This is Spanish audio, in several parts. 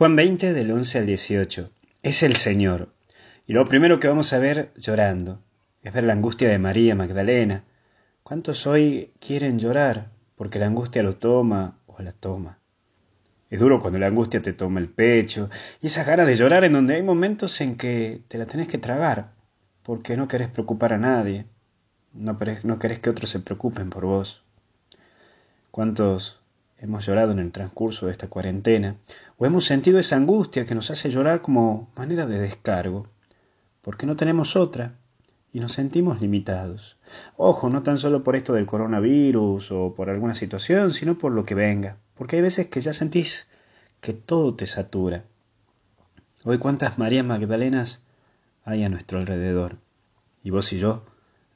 Juan 20 del 11 al 18. Es el Señor. Y lo primero que vamos a ver llorando es ver la angustia de María Magdalena. ¿Cuántos hoy quieren llorar porque la angustia lo toma o la toma? Es duro cuando la angustia te toma el pecho y esa ganas de llorar en donde hay momentos en que te la tenés que tragar porque no querés preocupar a nadie, no, no querés que otros se preocupen por vos. ¿Cuántos hemos llorado en el transcurso de esta cuarentena, o hemos sentido esa angustia que nos hace llorar como manera de descargo, porque no tenemos otra y nos sentimos limitados. Ojo, no tan solo por esto del coronavirus o por alguna situación, sino por lo que venga, porque hay veces que ya sentís que todo te satura. Hoy cuántas Marías Magdalenas hay a nuestro alrededor, y vos y yo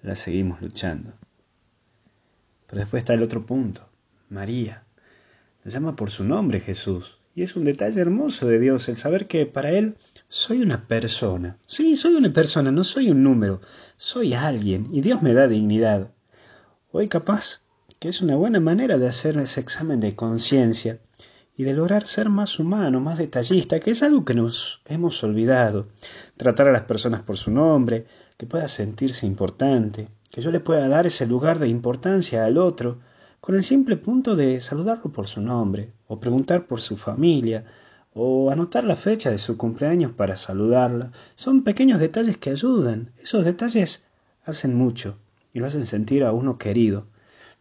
las seguimos luchando. Pero después está el otro punto, María. Llama por su nombre Jesús. Y es un detalle hermoso de Dios el saber que para Él soy una persona. Sí, soy una persona, no soy un número. Soy alguien y Dios me da dignidad. Hoy capaz que es una buena manera de hacer ese examen de conciencia y de lograr ser más humano, más detallista, que es algo que nos hemos olvidado. Tratar a las personas por su nombre, que pueda sentirse importante, que yo le pueda dar ese lugar de importancia al otro, con el simple punto de saludarlo por su nombre, o preguntar por su familia, o anotar la fecha de su cumpleaños para saludarla, son pequeños detalles que ayudan. Esos detalles hacen mucho y lo hacen sentir a uno querido.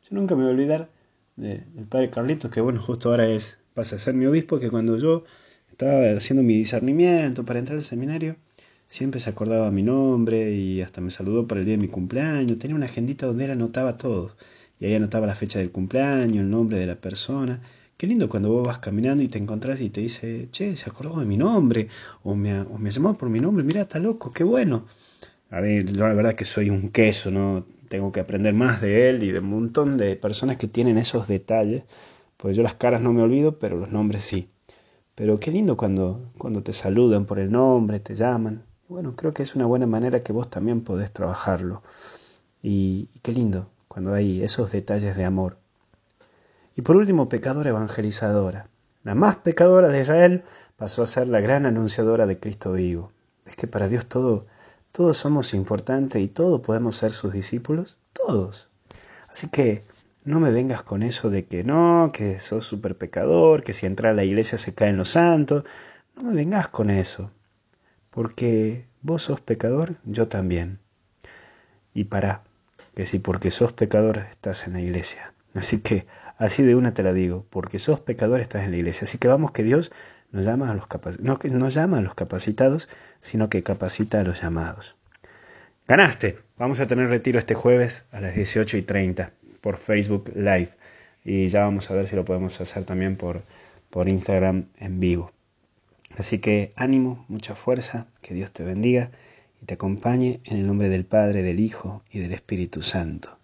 Yo nunca me voy a olvidar del padre Carlitos, que bueno, justo ahora es, pasa a ser mi obispo, que cuando yo estaba haciendo mi discernimiento para entrar al seminario, siempre se acordaba mi nombre y hasta me saludó para el día de mi cumpleaños. Tenía una agendita donde él anotaba todo y ahí anotaba la fecha del cumpleaños, el nombre de la persona. Qué lindo cuando vos vas caminando y te encontrás y te dice, che, se acordó de mi nombre, o me, o me llamó por mi nombre, mira, está loco, qué bueno. A ver, yo la verdad que soy un queso, ¿no? Tengo que aprender más de él y de un montón de personas que tienen esos detalles. Pues yo las caras no me olvido, pero los nombres sí. Pero qué lindo cuando, cuando te saludan por el nombre, te llaman. Bueno, creo que es una buena manera que vos también podés trabajarlo. Y, y qué lindo cuando hay esos detalles de amor. Y por último, pecadora evangelizadora. La más pecadora de Israel pasó a ser la gran anunciadora de Cristo vivo. Es que para Dios todo, todos somos importantes y todos podemos ser sus discípulos, todos. Así que no me vengas con eso de que no, que sos súper pecador, que si entra a la iglesia se caen los santos. No me vengas con eso, porque vos sos pecador, yo también. Y para que si porque sos pecador estás en la iglesia. Así que así de una te la digo, porque sos pecador estás en la iglesia. Así que vamos que Dios nos llama a los no que llama a los capacitados, sino que capacita a los llamados. Ganaste. Vamos a tener retiro este jueves a las 18 y 30 por Facebook Live. Y ya vamos a ver si lo podemos hacer también por, por Instagram en vivo. Así que ánimo, mucha fuerza, que Dios te bendiga y te acompañe en el nombre del Padre, del Hijo y del Espíritu Santo.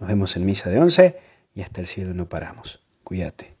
Nos vemos en misa de once y hasta el cielo no paramos. Cuídate.